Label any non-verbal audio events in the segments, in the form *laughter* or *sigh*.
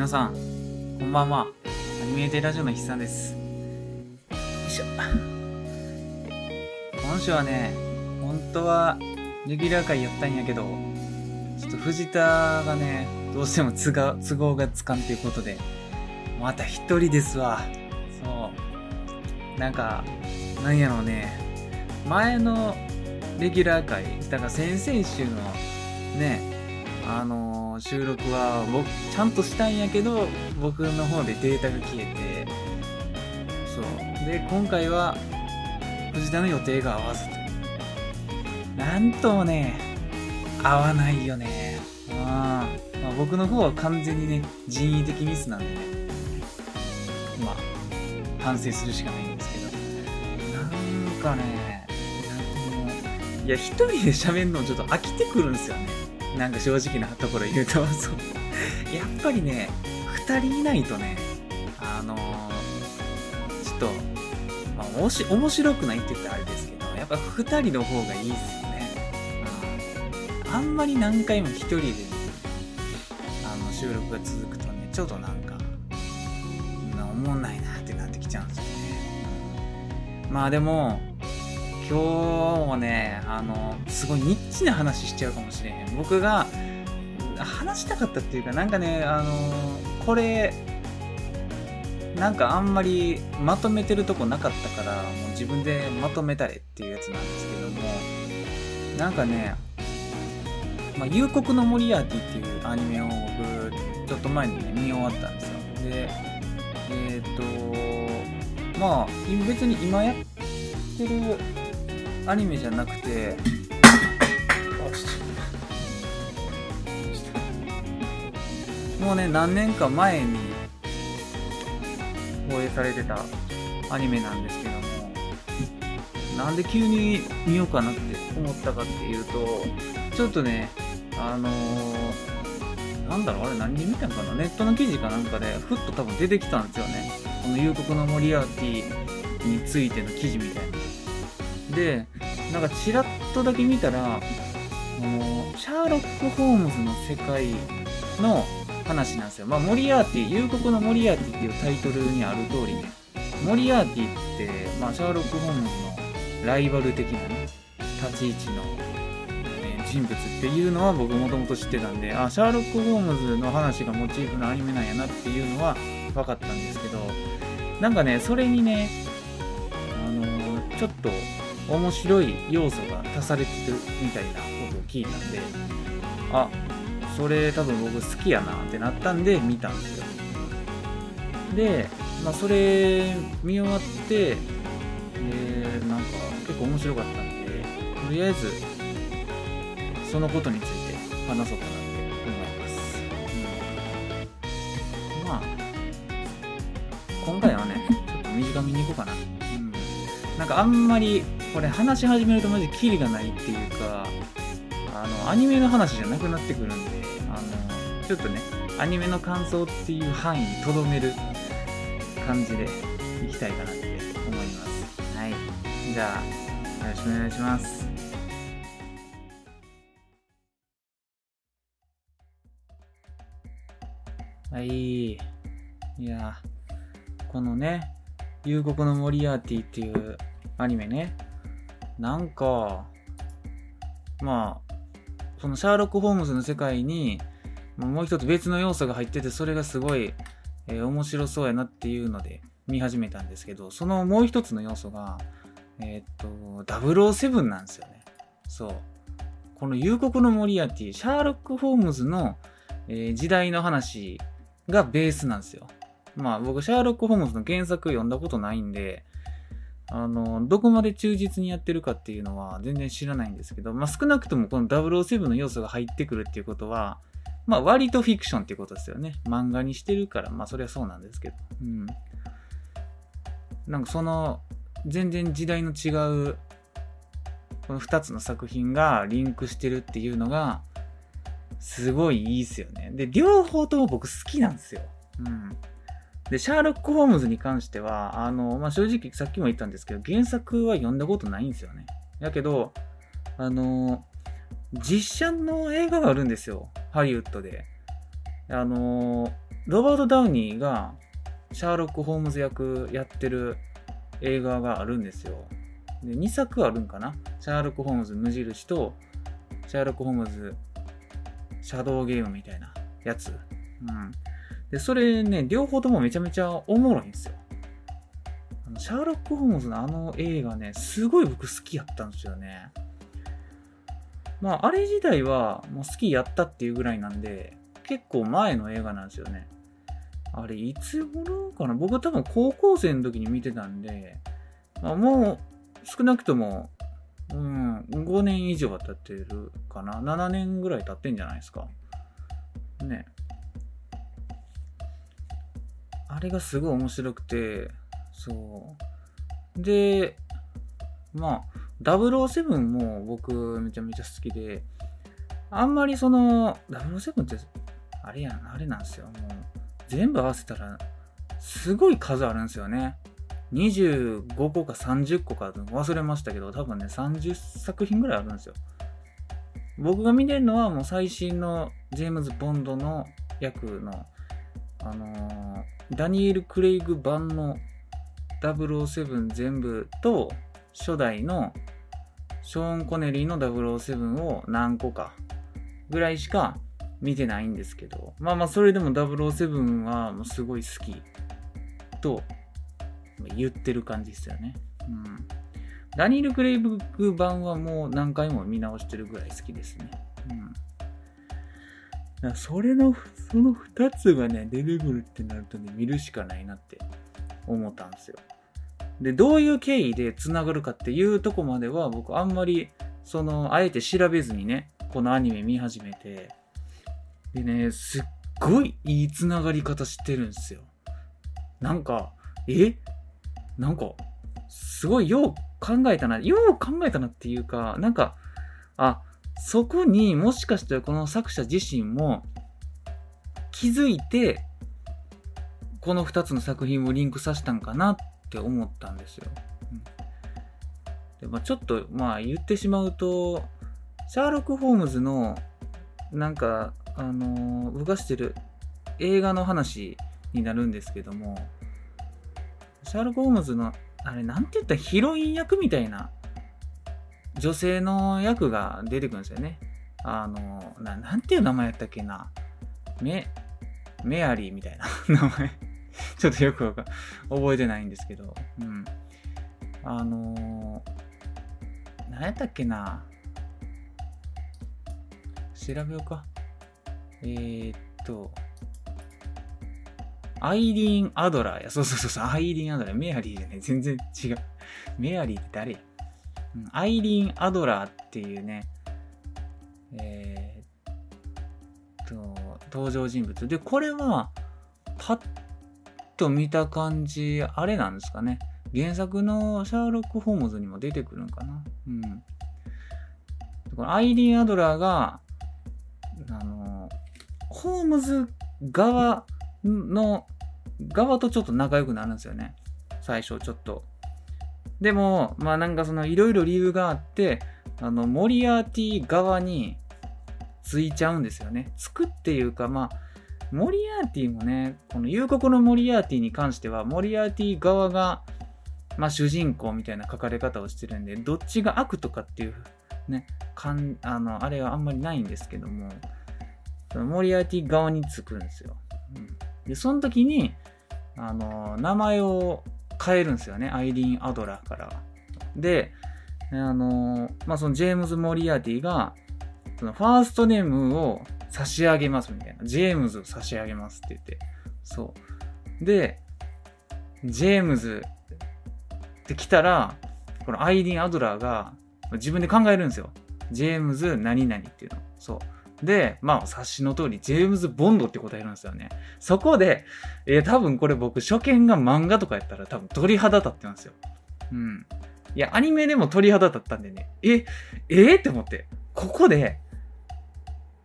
皆さん、こんばんは。アニメーテラジオの筆さんです。よいしょ。今週はね、本当はレギュラー会やったんやけど、ちょっと藤田がね、どうしても都合都合がつかんということで、また一人ですわ。そう。なんか、なんやろうね、前のレギュラー会、だから先々週のね、あの収録は僕ちゃんとしたんやけど僕の方でデータが消えて。そう。で今回は藤田の予定が合わずと。なんともね合わないよね。あ、まあ、僕の方は完全にね人為的ミスなんでね。まあ反省するしかないんですけど。なんかねなんかもいや一人で喋るのちょっと飽きてくるんですよね。なんか正直なところ言うと、*laughs* そう。やっぱりね、二人いないとね、あのーちょっと、まあ、おし面白くないって言ったらあれですけど、やっぱ二人の方がいいっすよね。うんあんまり何回も一人で、あの、収録が続くとね、ちょっとなんか、な思んないなってなってきちゃうんですよね。まあでも、今日もね、あの、すごいニッチな話しちゃうかもしれへん。僕が話したかったっていうか、なんかね、あの、これ、なんかあんまりまとめてるとこなかったから、もう自分でまとめたれっていうやつなんですけども、なんかね、まあ、夕刻のモリアーティっていうアニメを僕、ちょっと前にね、見終わったんですよ。で、えっ、と、まあ、別に今やってるアニメじゃなくて、もうね、何年か前に放映されてたアニメなんですけども、なんで急に見ようかなって思ったかっていうと、ちょっとね、あのー、なんだろう、あれ何で見たんかな？ネットの記事かなんかで、ふっと多分出てきたんですよね。この夕刻のモリアーティについての記事みたいな。で、なんかちらっとだけ見たら、あのシャーロック・ホームズの世界の話なんですよ。まあ、モリアーティ、夕刻のモリアーティっていうタイトルにある通りね、モリアーティって、まあ、シャーロック・ホームズのライバル的なね、立ち位置の、え人物っていうのは僕もともと知ってたんで、あ、シャーロック・ホームズの話がモチーフのアニメなんやなっていうのは分かったんですけど、なんかね、それにね、あのーちょっと面白い要素が足されてるみたいなことを聞いたんで、あ、それ多分僕好きやなってなったんで見たんですよ。で、まあそれ見終わって、で、なんか結構面白かったんで、とりあえずそのことについて話そうかなって思います。うん、まあ、今回はね、ちょっと短めにいこうかな。うん。なんかあんまり、これ話し始めるとマジキリがないっていうか、あの、アニメの話じゃなくなってくるんで、あの、ちょっとね、アニメの感想っていう範囲にとどめる感じでいきたいかなって思います。はい。じゃあ、よろしくお願いします。はい。いや、このね、夕刻のモリアーティっていうアニメね、なんか、まあ、そのシャーロック・ホームズの世界に、もう一つ別の要素が入ってて、それがすごい、えー面白そうやなっていうので見始めたんですけど、そのもう一つの要素が、えーっと、007なんですよね。そう。この夕刻のモリアティ、シャーロック・ホームズの、えー時代の話がベースなんですよ。まあ僕、シャーロック・ホームズの原作読んだことないんで、あの、どこまで忠実にやってるかっていうのは全然知らないんですけど、まあ少なくともこの007の要素が入ってくるっていうことは、まあ割とフィクションっていうことですよね。漫画にしてるから、まあそれはそうなんですけど。うん。なんかその、全然時代の違う、この2つの作品がリンクしてるっていうのが、すごいいいっすよね。で、両方とも僕好きなんですよ。うん。で、シャーロック・ホームズに関しては、あの、まあ、正直さっきも言ったんですけど、原作は読んだことないんですよね。やけど、あの、実写の映画があるんですよ。ハリウッドで。あの、ロバート・ダウニーがシャーロック・ホームズ役やってる映画があるんですよ。で2作あるんかな？シャーロック・ホームズ無印とシャーロック・ホームズシャドウゲームみたいなやつ。うん。で、それね、両方ともめちゃめちゃおもろいんですよ。あのシャーロック・ホームズのあの映画ね、すごい僕好きやったんですよね。まあ、あれ自体はもう好きやったっていうぐらいなんで、結構前の映画なんですよね。あれ、いつ頃かな？僕多分高校生の時に見てたんで、まあ、もう少なくとも、うん、5年以上は経ってるかな？7年ぐらい経ってんじゃないですか。ね。あれがすごい面白くて、そう。で、まあ、007も僕めちゃめちゃ好きで、あんまりその、007って、あれやん、あれなんですよ。もう、全部合わせたら、すごい数あるんですよね。25個か30個か忘れましたけど、多分ね、30作品ぐらいあるんですよ。僕が見てるのはもう最新のジェームズ・ボンドの役の、あのー、ダニエル・クレイグ版の007全部と、初代のショーン・コネリーの007を何個かぐらいしか見てないんですけど、まあまあそれでも007はもうすごい好きと言ってる感じですよね。うん。ダニール・クレイブック版はもう何回も見直してるぐらい好きですね。うん。それの、その2つがね、出てくるってなるとね、見るしかないなって思ったんですよ。で、どういう経緯で繋がるかっていうとこまでは僕あんまり、その、あえて調べずにね、このアニメ見始めて、でね、すっごいいい繋がり方してるんですよ。なんか、え？なんか、すごいよう考えたな、よう考えたなっていうか、なんか、あ、そこにもしかしたらこの作者自身も気づいて、この2つの作品をリンクさせたんかなって思ったんですよ。うん、でまあ、ちょっと、まあ言ってしまうと、シャーロック・ホームズの、なんか、あの、動かしてる映画の話になるんですけども、シャーロック・ホームズの、あれ、なんて言ったらヒロイン役みたいな女性の役が出てくるんですよね。あの、ななんていう名前やったっけな。メ、メアリーみたいな *laughs* 名前ちょっとよくわか覚えてないんですけど。うん。あのー、何やったっけな。調べようか。えー、っと、アイリーン・アドラーや。そうそうそうそう、アイリーン・アドラー。メアリーじゃね、全然違う。メアリーって誰うん、アイリーン・アドラーっていうね、えー、っと、登場人物。で、これは、パッと見た感じ、あれなんですかね。原作のシャーロック・ホームズにも出てくるんかな。うん。このアイリーン・アドラーが、あの、ホームズ側の側とちょっと仲良くなるんですよね。最初ちょっと。でも、まあなんかそのいろいろ理由があって、あの、モリアーティ側についちゃうんですよね。つくっていうか、まあ、モリアーティもね、この夕刻のモリアーティに関しては、モリアーティ側が、まあ主人公みたいな書かれ方をしてるんで、どっちが悪とかっていう、ね、かん、あの、あれはあんまりないんですけども、モリアーティ側につくんですよ。うんで、その時に、あの、名前を変えるんですよね。アイリーン・アドラーから。で、あの、まあ、そのジェームズ・モリアーティが、そのファーストネームを差し上げますみたいな。ジェームズを差し上げますって言って。そう。で、ジェームズって来たら、このアイリーン・アドラーが自分で考えるんですよ。ジェームズ何々っていうの。そう。で、まあ、察しの通り、ジェームズ・ボンドって答えるんですよね。そこで、えー、多分これ僕、初見が漫画とかやったら多分鳥肌立ってますよ。うん。いや、アニメでも鳥肌立ったんでね、え、えー、って思って、ここで、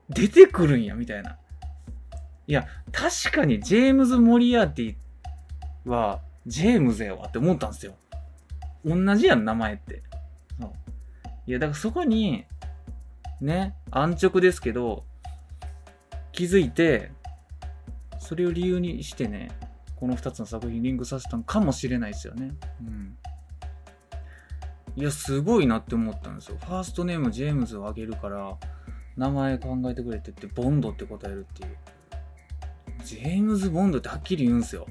出てくるんや、みたいな。いや、確かにジェームズ・モリアーティは、ジェームズやわって思ったんですよ。同じやん、名前って。そういや、だからそこに、ね、安直ですけど、気づいて、それを理由にしてね、この2つの作品リンクさせたのかもしれないですよね。うん。いや、すごいなって思ったんですよ。ファーストネームジェームズをあげるから、名前考えてくれてって、ボンドって答えるっていう。ジェームズ・ボンドってはっきり言うんすよ。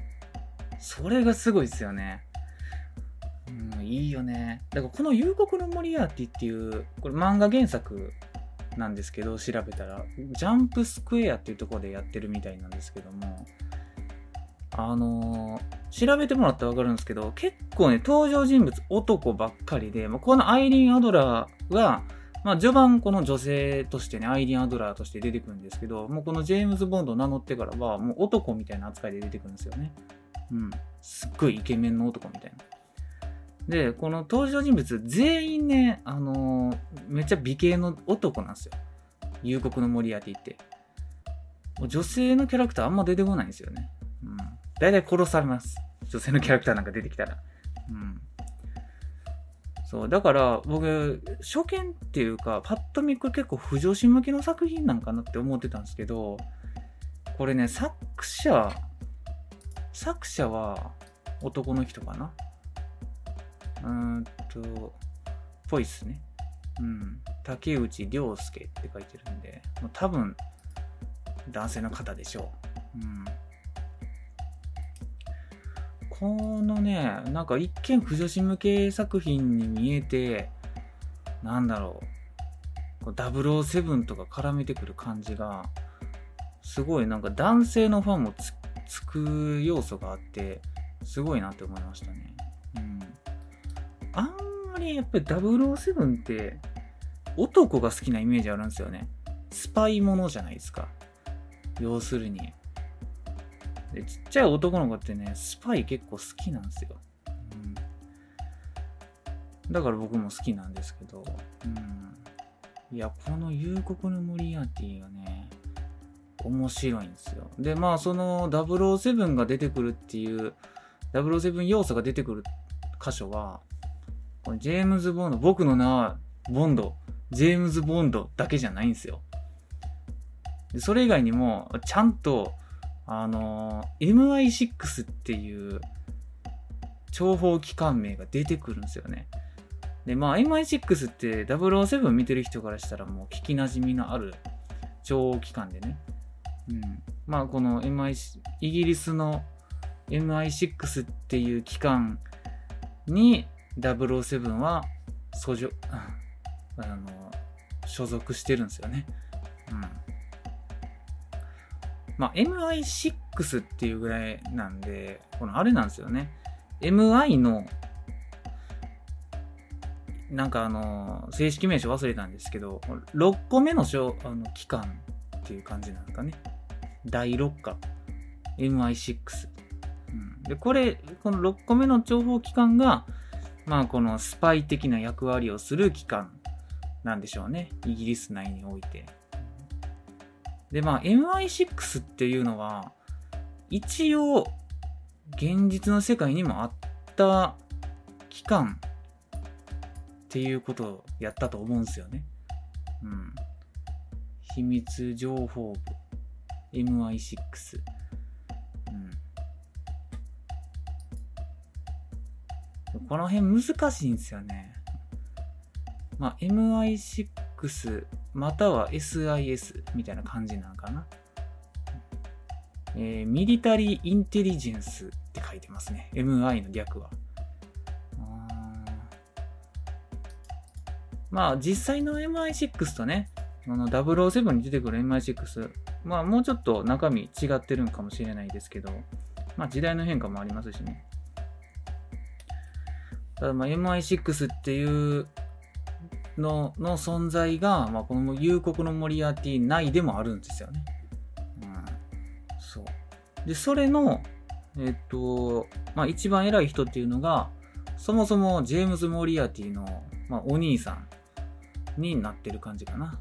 それがすごいですよね。うん、いいよね。だからこの夕刻のモリアーティっていう、これ漫画原作なんですけど、調べたら、ジャンプスクエアっていうところでやってるみたいなんですけども、あのー、調べてもらったらわかるんですけど、結構ね、登場人物男ばっかりで、まあ、このアイリーン・アドラーは、まあ、序盤この女性としてね、アイリーン・アドラーとして出てくるんですけど、もうこのジェームズ・ボンドを名乗ってからは、もう男みたいな扱いで出てくるんですよね。うん。すっごいイケメンの男みたいな。で、この登場人物全員ね、あのー、めっちゃ美形の男なんですよ。夕刻のモリアティって。女性のキャラクターあんま出てこないんですよね。うん。大体殺されます。女性のキャラクターなんか出てきたら。うん。そう、だから僕、初見っていうか、パッと見これ結構不女子向けの作品なんかなって思ってたんですけど、これね、作者、作者は男の人かなうんと、ぽいっすね。うん。竹内涼介って書いてるんで、もう多分、男性の方でしょう。うん。このね、なんか一見不女子向け作品に見えて、なんだろう、007とか絡めてくる感じが、すごいなんか男性のファンもつつく要素があって、すごいなって思いましたね。うん。あんまりやっぱり007って男が好きなイメージあるんですよね。スパイものじゃないですか。要するに。でちっちゃい男の子ってね、スパイ結構好きなんですよ。うん、だから僕も好きなんですけど、うん、いや、この夕刻のモリアーティがね、面白いんですよ。で、まあ、その007が出てくるっていう、007要素が出てくる箇所は、このジェームズ・ボンド、僕の名はボンド、ジェームズ・ボンドだけじゃないんですよ。でそれ以外にも、ちゃんと、あの、MI6 っていう諜報機関名が出てくるんですよね。で、まあ MI6 って007見てる人からしたらもう聞きなじみのある諜報機関でね。うん。まあこの MI、イギリスの MI6 っていう機関に007は訴状、*laughs* あの、所属してるんですよね。うん。まあ、MI6 っていうぐらいなんで、このあれなんですよね。MI の、なんかあの、正式名称忘れたんですけど、6個目のあの期間っていう感じなんですかね。第6課。MI6。うん、で、これ、この6個目の情報機関が、まあこのスパイ的な役割をする機関なんでしょうね。イギリス内において。で、まあ、MI6 っていうのは、一応、現実の世界にもあった期間っていうことをやったと思うんですよね。うん。秘密情報部 MI6。この辺難しいんですよね。まあ、MI6 または SIS みたいな感じなのかな。えー、ミリタリーインテリジェンスって書いてますね。MI の略は。まあ実際の MI6 とね、あの007に出てくる MI6、まあもうちょっと中身違ってるんかもしれないですけど、まあ時代の変化もありますしね。ただまあ MI6 っていうのの存在が、まあ、この夕刻のモリアーティ内でもあるんですよね。うん、そう。で、それの、えっと、まあ、一番偉い人っていうのが、そもそもジェームズ・モリアーティの、まあ、お兄さんになってる感じかな。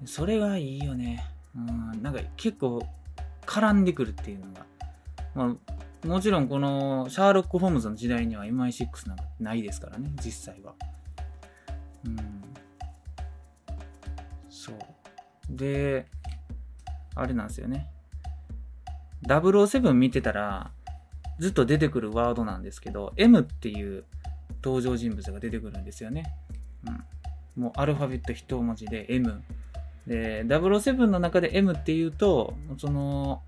うん、それがいいよね。うん、なんか結構絡んでくるっていうのが。まあもちろんこのシャーロック・ホームズの時代には MI6 なんかないですからね、実際は。うん。そう。で、あれなんですよね。007見てたら、ずっと出てくるワードなんですけど、M っていう登場人物が出てくるんですよね。うん。もうアルファベット一文字で M。で、007の中で M っていうと、その、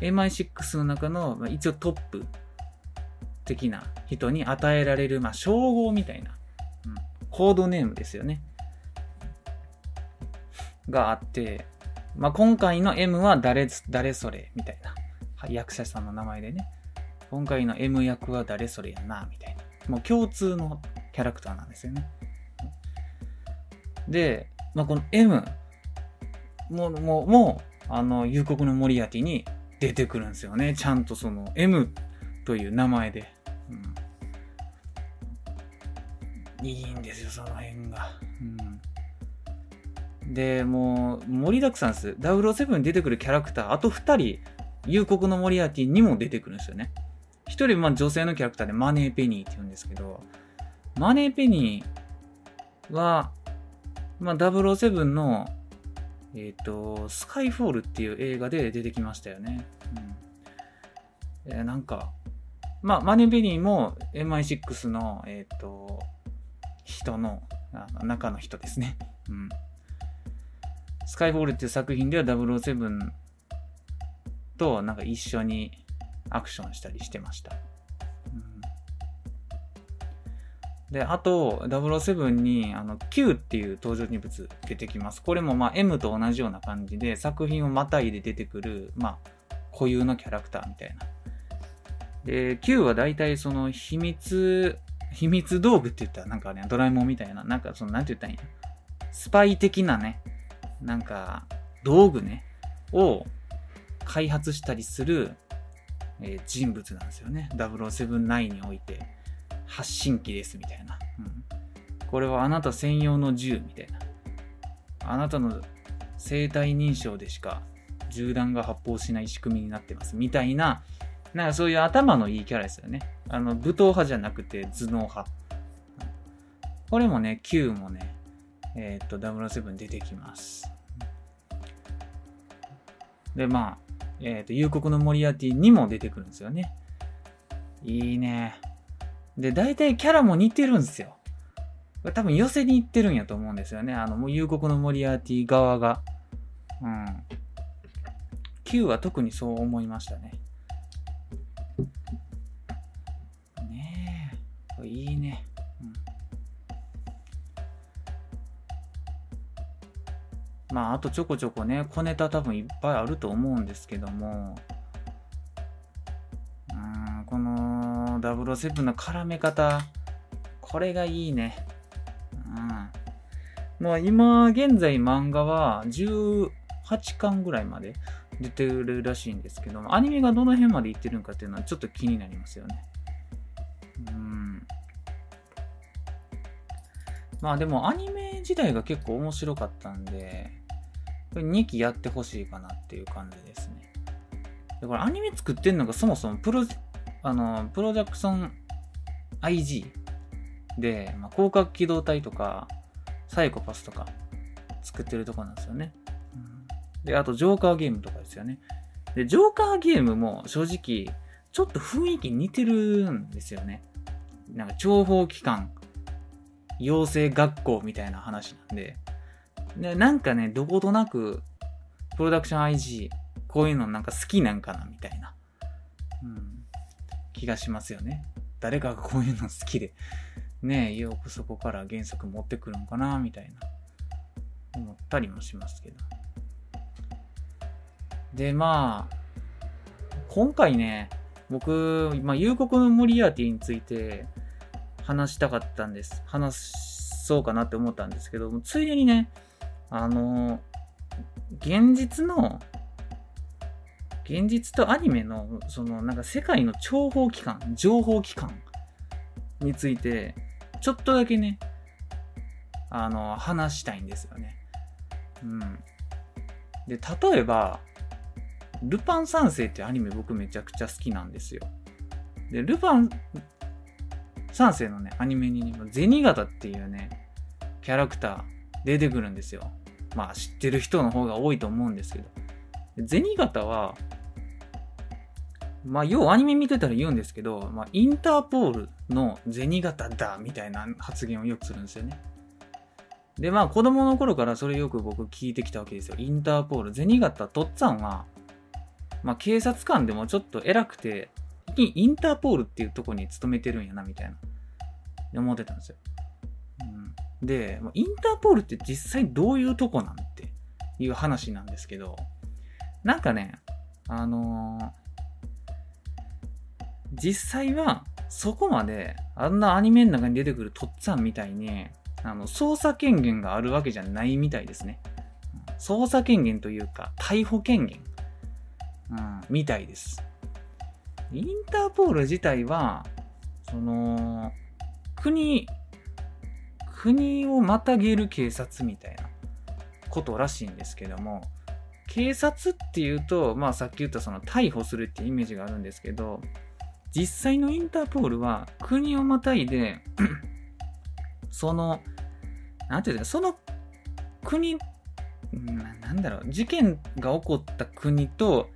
MI6 の中の、まあ、一応トップ的な人に与えられる、まあ、称号みたいな、うん、コードネームですよね。があって、まあ、今回の M は誰、誰それみたいな。役者さんの名前でね。今回の M 役は誰それやな、みたいな。もう共通のキャラクターなんですよね。で、まあ、この M も、もう、もう、あの、夕刻のモリアティに出てくるんですよね。ちゃんとその M という名前で。うん、いいんですよ、その辺が。うん、で、もう、盛りだくさんです。007に出てくるキャラクター、あと2人、夕刻のモリアーティにも出てくるんですよね。1人、まあ女性のキャラクターでマネーペニーって言うんですけど、マネーペニーは、まあ007のえっ、ー、と、スカイフォールっていう映画で出てきましたよね。うん、えー、なんか、まあ、マネベニーも MI6 の、えっ、ー、と、人の、中の人ですね。*laughs* うん。スカイフォールっていう作品では007となんか一緒にアクションしたりしてました。で、あと、007に、あの、Q っていう登場人物出てきます。これも、まあ、M と同じような感じで、作品をまたいで出てくる、まあ、固有のキャラクターみたいな。で、Q は大体その秘密、秘密道具って言ったらなんかね、ドラえもんみたいな、なんかその、なんて言ったらいいんや。スパイ的なね、なんか、道具ね、を開発したりする、えー、人物なんですよね。007において。発信機ですみたいな、うん。これはあなた専用の銃みたいな。あなたの生体認証でしか銃弾が発砲しない仕組みになってますみたいな、なんかそういう頭のいいキャラですよね。あの、武闘派じゃなくて頭脳派。これもね、Q もね、えー、っと、007出てきます。で、まあ、えー、っと、夕刻のモリアティにも出てくるんですよね。いいね。で、大体キャラも似てるんですよ。多分寄せに行ってるんやと思うんですよね。あの、もう夕刻のモリアーティ側が。うん。Q は特にそう思いましたね。ねえ。いいね。うん、まあ、あとちょこちょこね、小ネタ多分いっぱいあると思うんですけども、の、007の絡め方、これがいいね。うん。まあ今現在漫画は18巻ぐらいまで出てるらしいんですけども、アニメがどの辺までいってるのかっていうのはちょっと気になりますよね。うん。まあでもアニメ自体が結構面白かったんで、2期やってほしいかなっていう感じですね。でこれアニメ作ってんのがそもそもプロあの、プロダクション IG で、まあ、広角機動隊とか、サイコパスとか作ってるとこなんですよね。で、あと、ジョーカーゲームとかですよね。で、ジョーカーゲームも正直、ちょっと雰囲気似てるんですよね。なんか、諜報機関、養成学校みたいな話なんで、で、なんかね、どことなく、プロダクション IG、こういうのなんか好きなんかな、みたいな。うん気がしますよね。誰かがこういうの好きで、ねえ、よくそこから原作持ってくるのかな、みたいな、思ったりもしますけど。で、まあ、今回ね、僕、まあ、夕刻のモリアーティについて話したかったんです。話そうかなって思ったんですけど、ついでにね、あの、現実の現実とアニメの、その、なんか世界の諜報機関、情報機関について、ちょっとだけね、あの、話したいんですよね。うん。で、例えば、ルパン三世ってアニメ僕めちゃくちゃ好きなんですよ。で、ルパン三世のね、アニメに、ね、銭形っていうね、キャラクター出てくるんですよ。まあ知ってる人の方が多いと思うんですけど。銭形は、まあ、要はアニメ見てたら言うんですけど、まあ、インターポールの銭形だみたいな発言をよくするんですよね。で、まあ、子供の頃からそれよく僕聞いてきたわけですよ。インターポール。銭形とっつぁんは、まあ、警察官でもちょっと偉くて、インターポールっていうとこに勤めてるんやな、みたいな。思ってたんですよ。うん、で、インターポールって実際どういうとこなんていう話なんですけど、なんかね、あのー、実際はそこまであんなアニメの中に出てくるとっつぁんみたいにあの捜査権限があるわけじゃないみたいですね。捜査権限というか逮捕権限、うん、みたいです。インターポール自体はその国国をまたげる警察みたいなことらしいんですけども警察っていうと、まあ、さっき言ったその逮捕するっていうイメージがあるんですけど実際のインターポールは国をまたいで *clears throat* その、なんていうか、その国、なんだろう、事件が起こった国と、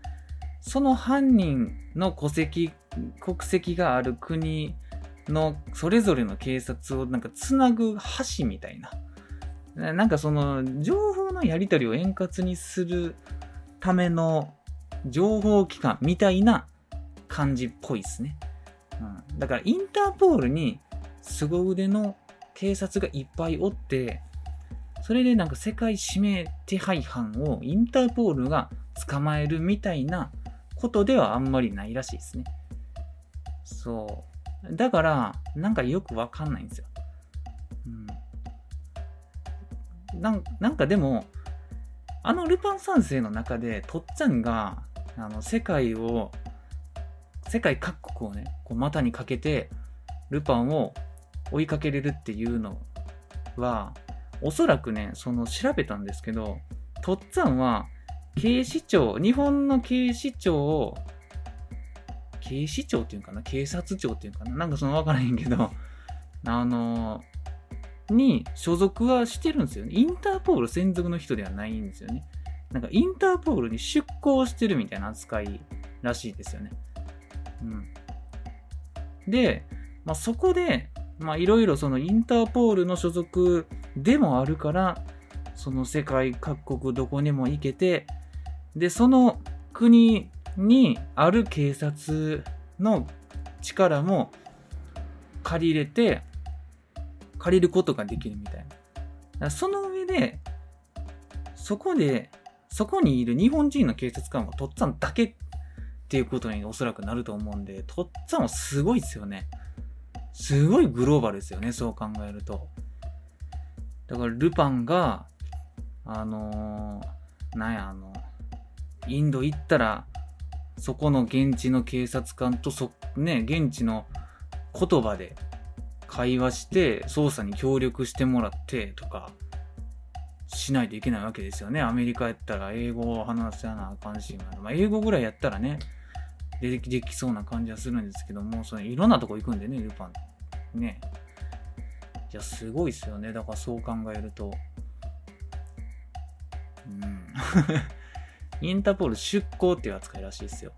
その犯人の戸籍、国籍がある国のそれぞれの警察をなんかつなぐ橋みたいな。なんかその情報のやり取りを円滑にするための情報機関みたいな感じっぽいですね。うん、だからインターポールに凄腕の警察がいっぱいおって、それでなんか世界指名手配犯をインターポールが捕まえるみたいなことではあんまりないらしいですね。そう。だから、なんかよくわかんないんですよ。うん。なんなんかでも、あのルパン三世の中で、とっちゃんが、あの、世界を世界各国をね、こう股にかけて、ルパンを追いかけれるっていうのは、おそらくね、その調べたんですけど、とっつぁんは、警視庁、日本の警視庁を、警視庁っていうかな警察庁っていうかななんかそのわからへんけど、*laughs* あのに所属はしてるんですよね。インターポール専属の人ではないんですよね。なんかインターポールに出向してるみたいな扱いらしいですよね。で、まあ、そこで、まあ、いろいろそのインターポールの所属でもあるから、その世界各国どこにも行けて、で、その国にある警察の力も借りれて、借りることができるみたいな。その上で、そこで、そこにいる日本人の警察官はとっつぁんだけていうことにおそらくなると思うんで、とっつぁんはすごいですよね。すごいグローバルですよね、そう考えると。だから、ルパンが、あのー、なんや、あの、インド行ったら、そこの現地の警察官とそ、ね、現地の言葉で会話して捜査に協力してもらってとかしないといけないわけですよね。アメリカやったら英語を話せなあかんし、まあ、英語ぐらいやったらね、できできそうな感じはするんですけども、そのいろんなとこ行くんでね、ルパン。ね。いや、すごいっすよね。だからそう考えると。うん。*laughs* インターポール出向っていう扱いらしいですよ。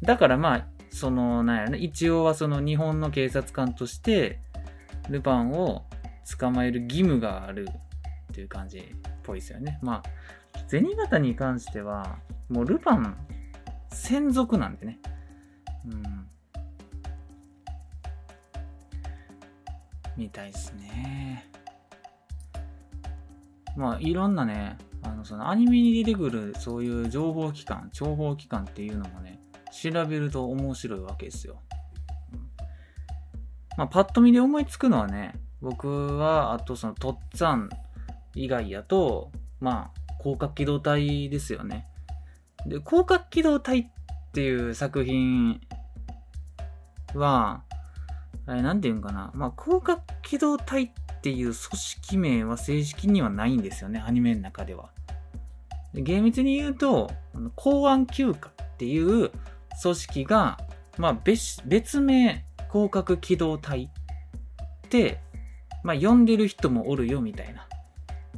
だからまあ、その、なんやね、一応はその日本の警察官として、ルパンを捕まえる義務があるっていう感じっぽいですよね。まあ、銭形に関しては、もうルパン専属なんでね。うん。みたいですね。まあ、いろんなね、あの、そのアニメに出てくるそういう情報機関、諜報機関っていうのもね、調べると面白いわけですよ。うん、まあ、パッと見で思いつくのはね、僕は、あとその、とっつぁん以外やと、まあ、広角機動隊ですよね。で、広角機動隊っていう作品は、あれ、なんていうんかな。まあ、広角機動隊っていう組織名は正式にはないんですよね、アニメの中では。で厳密に言うと、公安休暇っていう組織が、まあ別、別名広角機動隊って、まあ、呼んでる人もおるよみたいな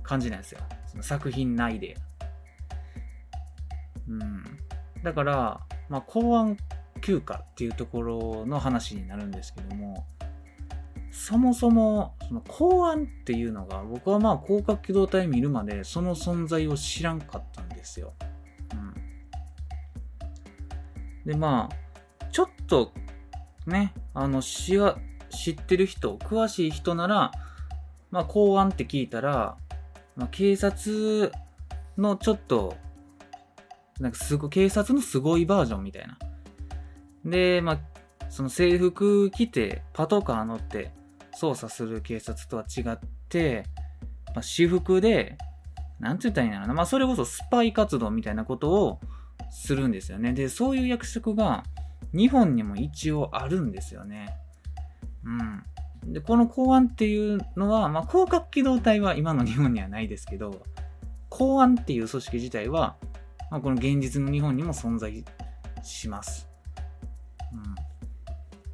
感じなんですよ。その作品内で。うん。だから、まあ、公安休暇っていうところの話になるんですけども、そもそも、その公安っていうのが、僕はまあ広角機動隊見るまでその存在を知らんかったんですよ。うん。で、まあ、ちょっと、ね、あの、知ってる人、詳しい人なら、まあ、公安って聞いたら、まあ、警察のちょっと、なんかすご、警察のすごいバージョンみたいな。で、まあ、その制服着て、パトカー乗って、操作する警察とは違って、まあ、私服で、なんて言ったらいいんだろうな。まあ、それこそスパイ活動みたいなことをするんですよね。で、そういう役職が日本にも一応あるんですよね。うん。で、この公安っていうのは、まあ、広角機動隊は今の日本にはないですけど、公安っていう組織自体は、まあ、この現実の日本にも存在します。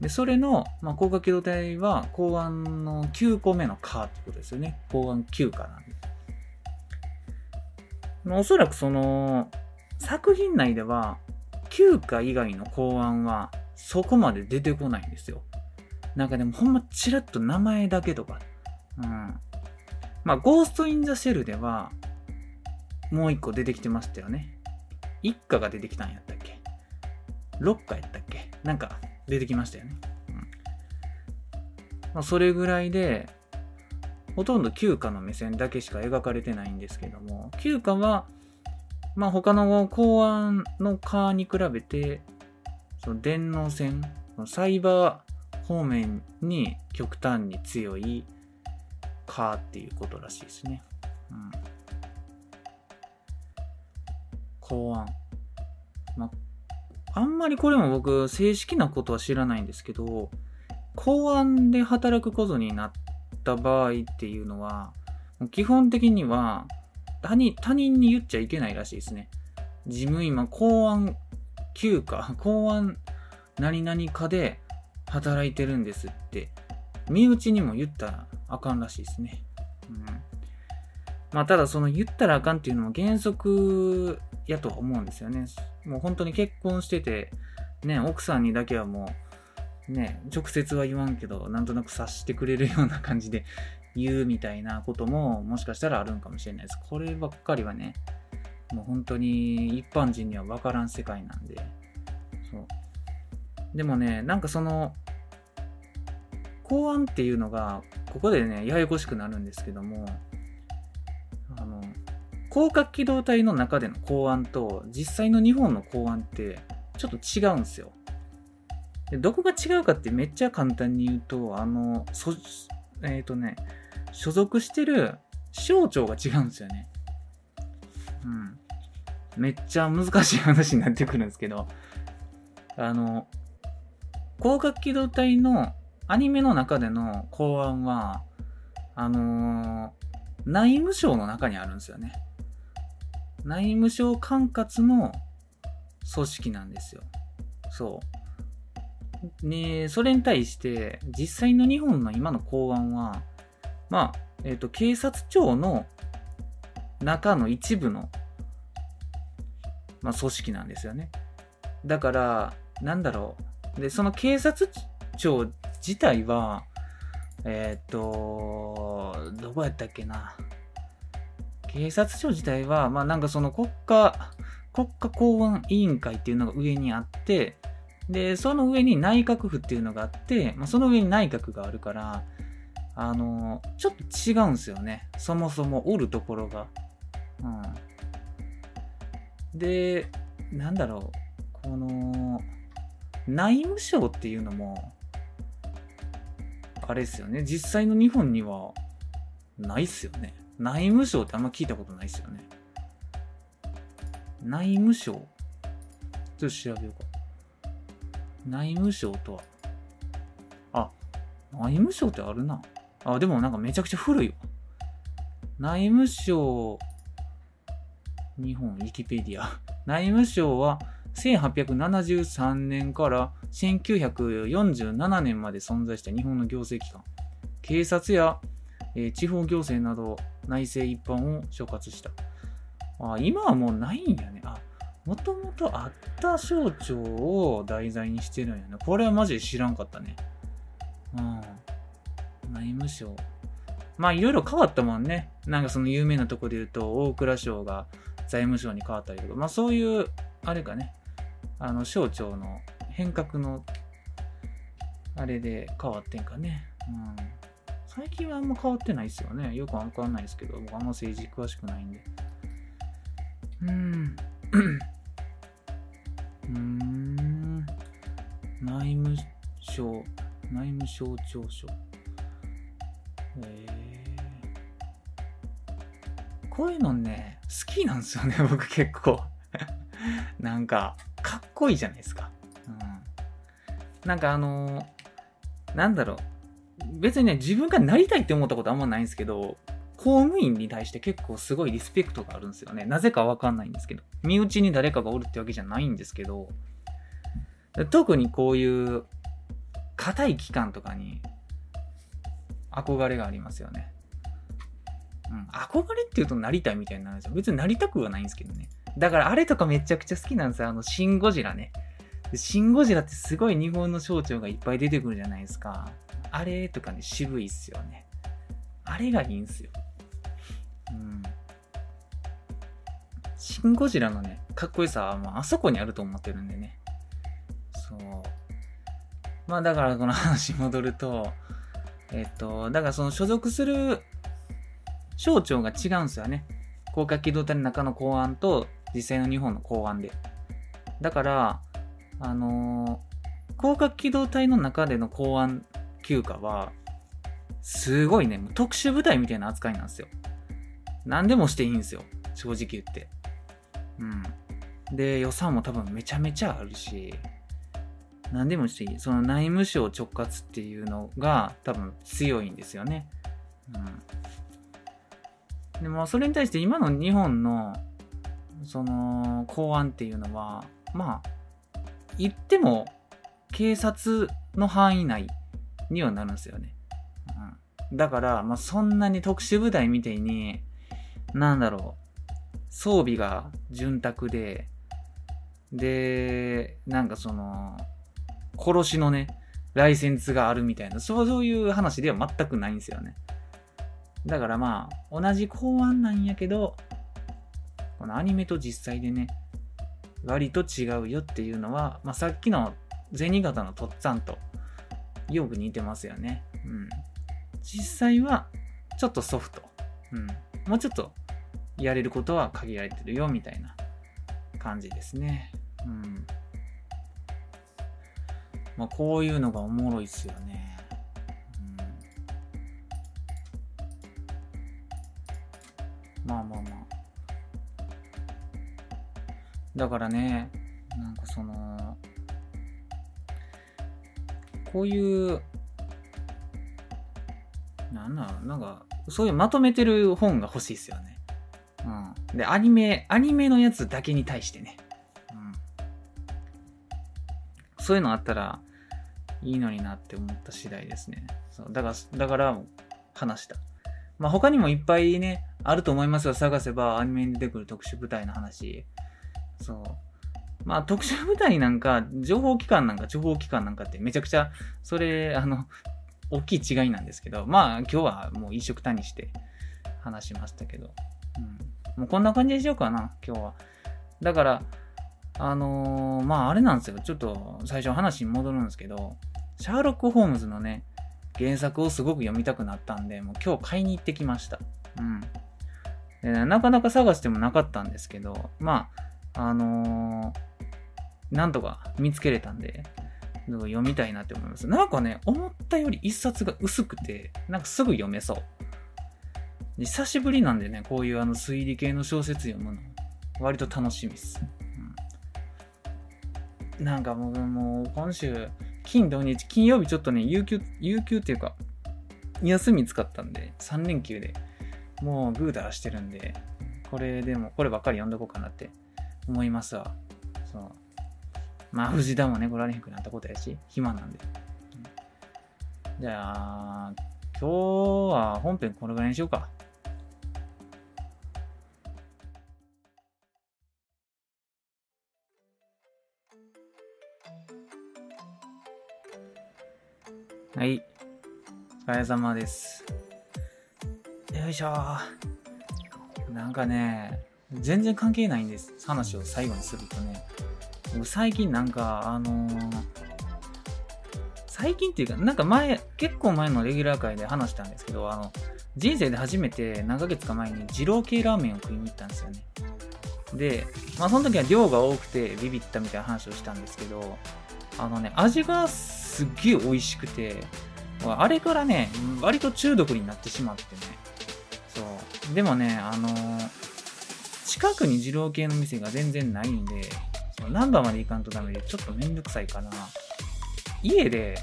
で、それの、まあ、高架機動隊は、公安の9個目のカーってことですよね。公安9課なんで。おそらくその、作品内では、9課以外の公安は、そこまで出てこないんですよ。なんかでもほんまチラッと名前だけとか。うん。まあ、ゴースト・イン・ザ・シェルでは、もう一個出てきてましたよね。一家が出てきたんやったっけ？六家やったっけ？なんか、出てきましたよね。うんまあ、それぐらいで、ほとんど休暇の目線だけしか描かれてないんですけども、休暇は、まあ他の公安の科に比べて、その電脳戦、サイバー方面に極端に強い科っていうことらしいですね。うん、公安。まあ、あんまりこれも僕、正式なことは知らないんですけど、公安で働くことになった場合っていうのは、基本的には他人、他人に言っちゃいけないらしいですね。事務員は公安休暇、公安何々課で働いてるんですって、身内にも言ったらあかんらしいですね。うん。まあ、ただその言ったらあかんっていうのも原則やと思うんですよね。もう本当に結婚してて、ね、奥さんにだけはもう、ね、直接は言わんけど、なんとなく察してくれるような感じで *laughs* 言うみたいなことも、もしかしたらあるんかもしれないです。こればっかりはね、もう本当に一般人には分からん世界なんで。そう。でもね、なんかその、公安っていうのが、ここでね、ややこしくなるんですけども、広角機動隊の中での公安と実際の日本の公安ってちょっと違うんですよ。でどこが違うかってめっちゃ簡単に言うと、あの、えっ、ー、とね、所属してる省庁が違うんですよね。うん。めっちゃ難しい話になってくるんですけど、あの、広角機動隊のアニメの中での公安は、あのー、内務省の中にあるんですよね。内務省管轄の組織なんですよ。そう。ねそれに対して、実際の日本の今の公安は、まあ、えっ、ー、と、警察庁の中の一部の、まあ、組織なんですよね。だから、なんだろう。で、その警察庁自体は、えっ、ー、と、どこやったっけな。警察庁自体は、まあなんかその国家、国家公安委員会っていうのが上にあって、で、その上に内閣府っていうのがあって、まあ、その上に内閣があるから、あの、ちょっと違うんですよね。そもそもおるところが。うん。で、なんだろう。この、内務省っていうのも、あれですよね。実際の日本にはないっすよね。内務省ってあんま聞いたことないですよね。内務省？ちょっと調べようか。内務省とは？あ、内務省ってあるな。あ、でもなんかめちゃくちゃ古いわ。内務省、日本ウィキペディア。*laughs* 内務省は1873年から1947年まで存在した日本の行政機関。警察や、えー、地方行政など内政一般を所轄した。あ、今はもうないんやね。あ、もともとあった省庁を題材にしてるんやね。これはマジで知らんかったね。うん。内務省。まあいろいろ変わったもんね。なんかその有名なとこで言うと、大蔵省が財務省に変わったりとか、まあそういう、あれかね、あの省庁の変革の、あれで変わってんかね。うん。最近はあんま変わってないですよね。よくわかんないですけど、僕あんま政治詳しくないんで。うん。*coughs* うーん。内務省、内務省庁省。えー、こういうのね、好きなんですよね、*laughs* 僕結構。*laughs* なんか、かっこいいじゃないですか。うん。なんかあのー、なんだろう。別にね、自分がなりたいって思ったことあんまないんですけど、公務員に対して結構すごいリスペクトがあるんですよね。なぜかわかんないんですけど。身内に誰かがおるってわけじゃないんですけど、特にこういう硬い機関とかに憧れがありますよね。うん、憧れって言うとなりたいみたいになるんですよ。別になりたくはないんですけどね。だからあれとかめちゃくちゃ好きなんですよ。あの、シン・ゴジラね。シン・ゴジラってすごい日本の省庁がいっぱい出てくるじゃないですか。あれとかね、渋いっすよね。あれがいいんすよ。うん。シン・ゴジラのね、かっこよさは、まあ、あそこにあると思ってるんでね。そう。まあ、だからこの話戻ると、えっと、だからその所属する省庁が違うんですよね。高架機動隊の中の公安と実際の日本の公安で。だから、あのー、高架機動隊の中での公安休暇は、すごいね、特殊部隊みたいな扱いなんですよ。何でもしていいんですよ。正直言って。うん。で、予算も多分めちゃめちゃあるし、何でもしていい。その内務省直轄っていうのが多分強いんですよね。うん。でもそれに対して今の日本のその公安っていうのは、まあ、言っても警察の範囲内にはなるんですよね。うん、だから、まあ、そんなに特殊部隊みたいに、なんだろう、装備が潤沢で、で、なんかその、殺しのね、ライセンスがあるみたいな、そういう話では全くないんですよね。だからまあ、同じ公安なんやけど、このアニメと実際でね、割と違うよっていうのは、まあ、さっきの銭形のとっつぁんとよく似てますよね。うん。実際はちょっとソフト。うん。もうちょっとやれることは限られてるよみたいな感じですね。うん。まあ、こういうのがおもろいっすよね。うん、まあまあまあ。だからね、なんかその、こういう、なんななんか、そういうまとめてる本が欲しいっすよね。うん。で、アニメ、アニメのやつだけに対してね。うんそういうのあったらいいのになって思った次第ですね。そうだから、だから話した。まあ他にもいっぱいね、あると思いますが、探せばアニメに出てくる特殊部隊の話。そう。まあ特殊部隊なんか、情報機関なんか、情報機関なんかってめちゃくちゃ、それ、あの、大きい違いなんですけど、まあ今日はもう一色単にして話しましたけど、うん。もうこんな感じでしようかな、今日は。だから、あのー、まああれなんですよ。ちょっと最初話に戻るんですけど、シャーロック・ホームズのね、原作をすごく読みたくなったんで、もう今日買いに行ってきました。うん。なかなか探してもなかったんですけど、まあ、あのー、なんとか見つけれたんで、読みたいなって思います。なんかね、思ったより一冊が薄くて、なんかすぐ読めそう。久しぶりなんでね、こういうあの推理系の小説読むの、割と楽しみです。なんかもう、もう今週、金土日、金曜日ちょっとね、有給、有給っていうか、休み使ったんで、3連休でもうぐうだらしてるんで、これでも、こればっかり読んどこうかなって思いますわ。そう。まあ、藤田もね、来られへんくなったことやし、暇なんで。じゃあ、今日は本編このぐらいにしようか。はい。お疲れ様です。よいしょ。なんかね、全然関係ないんです。話を最後にするとね。最近なんか、あのー最近っていうか、なんか前、結構前のレギュラー会で話したんですけど、あの、人生で初めて何ヶ月か前に二郎系ラーメンを食いに行ったんですよね。で、まあその時は量が多くてビビったみたいな話をしたんですけど、あのね、味がすっげえ美味しくて、あれからね、割と中毒になってしまってね。そう。でもね、あのー近くに二郎系の店が全然ないんで、そのナンバーまで行かんとダメで、ちょっとめんどくさいかな。家で、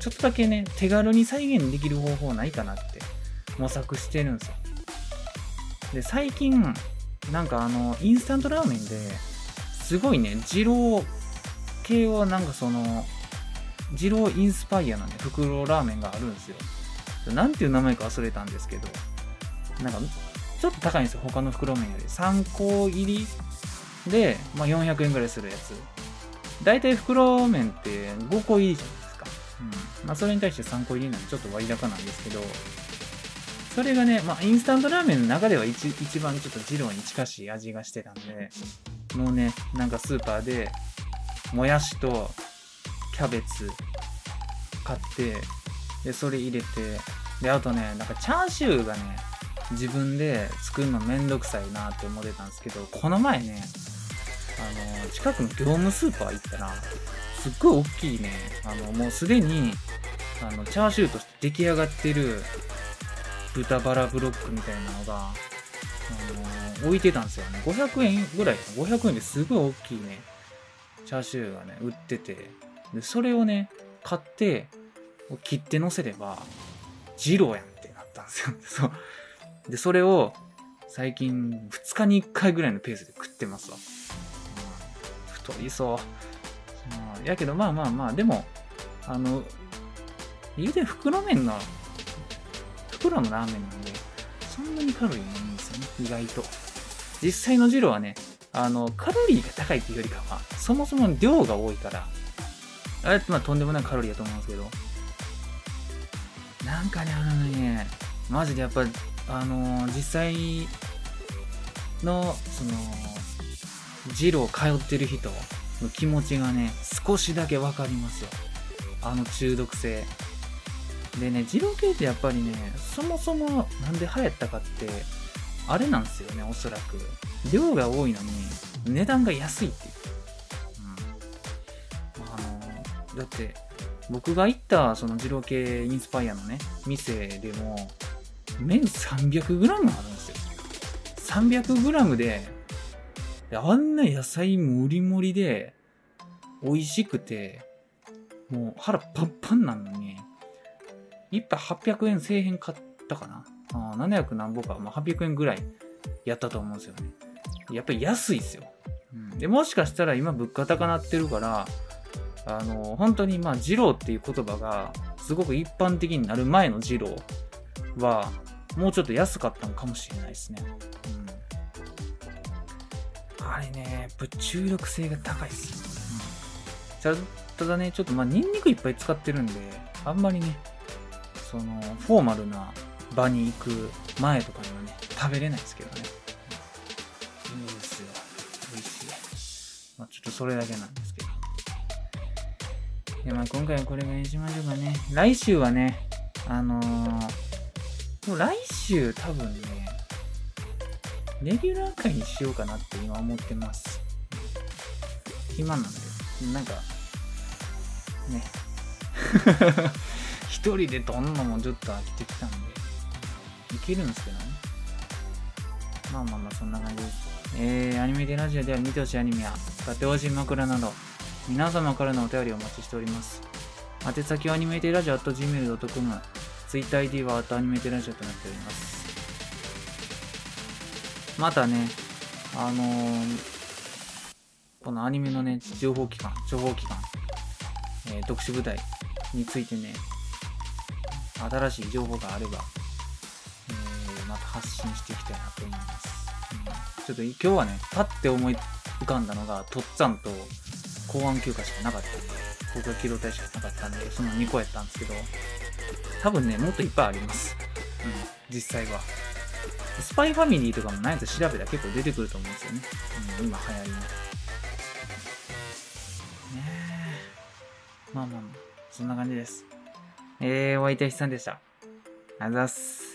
ちょっとだけね、手軽に再現できる方法ないかなって模索してるんですよ。で、最近、なんかあの、インスタントラーメンで、すごいね、二郎系はなんかその、二郎インスパイアなね、袋ラーメンがあるんですよ。なんていう名前か忘れたんですけど、なんか、ちょっと高いんですよ、他の袋麺より。3個入りで、まあ、400円ぐらいするやつ。大体袋麺って5個入りじゃないですか。うん。まあ、それに対して3個入りなんでちょっと割高なんですけど、それがね、まあ、インスタントラーメンの中では一一番ちょっと二郎に近しい味がしてたんで、もうね、なんかスーパーで、もやしとキャベツ買って、で、それ入れて、で、あとね、なんかチャーシューがね、自分で作るのめんどくさいなって思ってたんですけど、この前ね、あの、近くの業務スーパー行ったら、すっごい大きいね、あの、もうすでに、あの、チャーシューとして出来上がってる豚バラブロックみたいなのが、あの、置いてたんですよね。500円ぐらい。500円ですごい大きいね、チャーシューがね、売ってて、で、それをね、買って、切って乗せれば、ジローやんってなったんですよ。そう。で、それを、最近、2日に1回ぐらいのペースで食ってますわ。太りそう。うんやけど、まあまあまあ、でも、あの、言うて袋麺の、袋のラーメンなんで、そんなにカロリーないんですよね、意外と。実際のジローはね、あの、カロリーが高いっていうよりかは、そもそも量が多いから、あれってまあとんでもないカロリーだと思うんですけど、なんかね、あのね、マジでやっぱ、あの実際の、その、ジロー通ってる人の気持ちがね、少しだけわかりますよ。あの中毒性。でね、ジロー系ってやっぱりね、そもそもなんで流行ったかって、あれなんですよね、おそらく。量が多いのに、値段が安いっていう。うん。あのだって、僕が行ったその二郎系インスパイアのね、店でも、麺 300g あるんですよ。300g で、あんな野菜もりもりで、美味しくて、もう腹パンパンなのに、一杯800円1000円買ったかな。あ700何ぼか、まあ、800円ぐらいやったと思うんですよね。やっぱり安いですよ。で、もしかしたら今物価高なってるから、あの、本当にまあ、二郎っていう言葉が、すごく一般的になる前の二郎は、もうちょっと安かったのかもしれないですね。うん。あれね、やっぱ中毒性が高いっすよ。うん。ただね、ちょっとまあ、ニンニクいっぱい使ってるんで、あんまりね、その、フォーマルな場に行く前とかにはね、食べれないですけどね。うんいいですよ。美味しい。まあ、ちょっとそれだけなんですけど。で、まあ、今回はこれぐらいにしましょうかね。来週はね、あのーもう来週多分ね、レギュラー会にしようかなって今思ってます。暇なんで、なんか、ね。*laughs* 一人で撮んのもちょっと飽きてきたんで、いけるんですけどね。まあまあまあ、そんな感じです。えー、アニメでラジオでは見てほしいアニメや使ってほしい枕など、皆様からのお便りをお待ちしております。宛先はアニメテラジオ gmail.com、TwitterID はアニメテラジオとなっております。またね、あのーこのアニメのね、情報機関、情報機関、えー特殊部隊についてね、新しい情報があれば、えーまた発信していきたいなと思います。うんちょっと今日はね、パッて思い浮かんだのが、とっつぁんと公安休暇しかなかったんで、僕が機動隊しかなかったんで、その2個やったんですけど、多分ね、もっといっぱいあります。うん、実際は。スパイファミリーとかも何やつ調べたら結構出てくると思うんですよね。うん、今流行りの。ねえ。まあまあまあ、そんな感じです。えー、お相手はひさんでした。ありがとうございます。